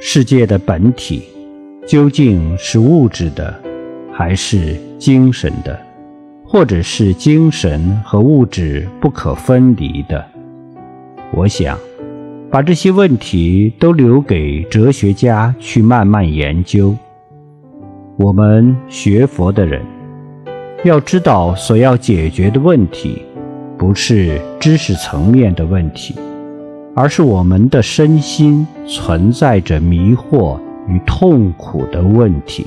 世界的本体究竟是物质的，还是精神的，或者是精神和物质不可分离的？我想，把这些问题都留给哲学家去慢慢研究。我们学佛的人，要知道所要解决的问题，不是知识层面的问题。而是我们的身心存在着迷惑与痛苦的问题。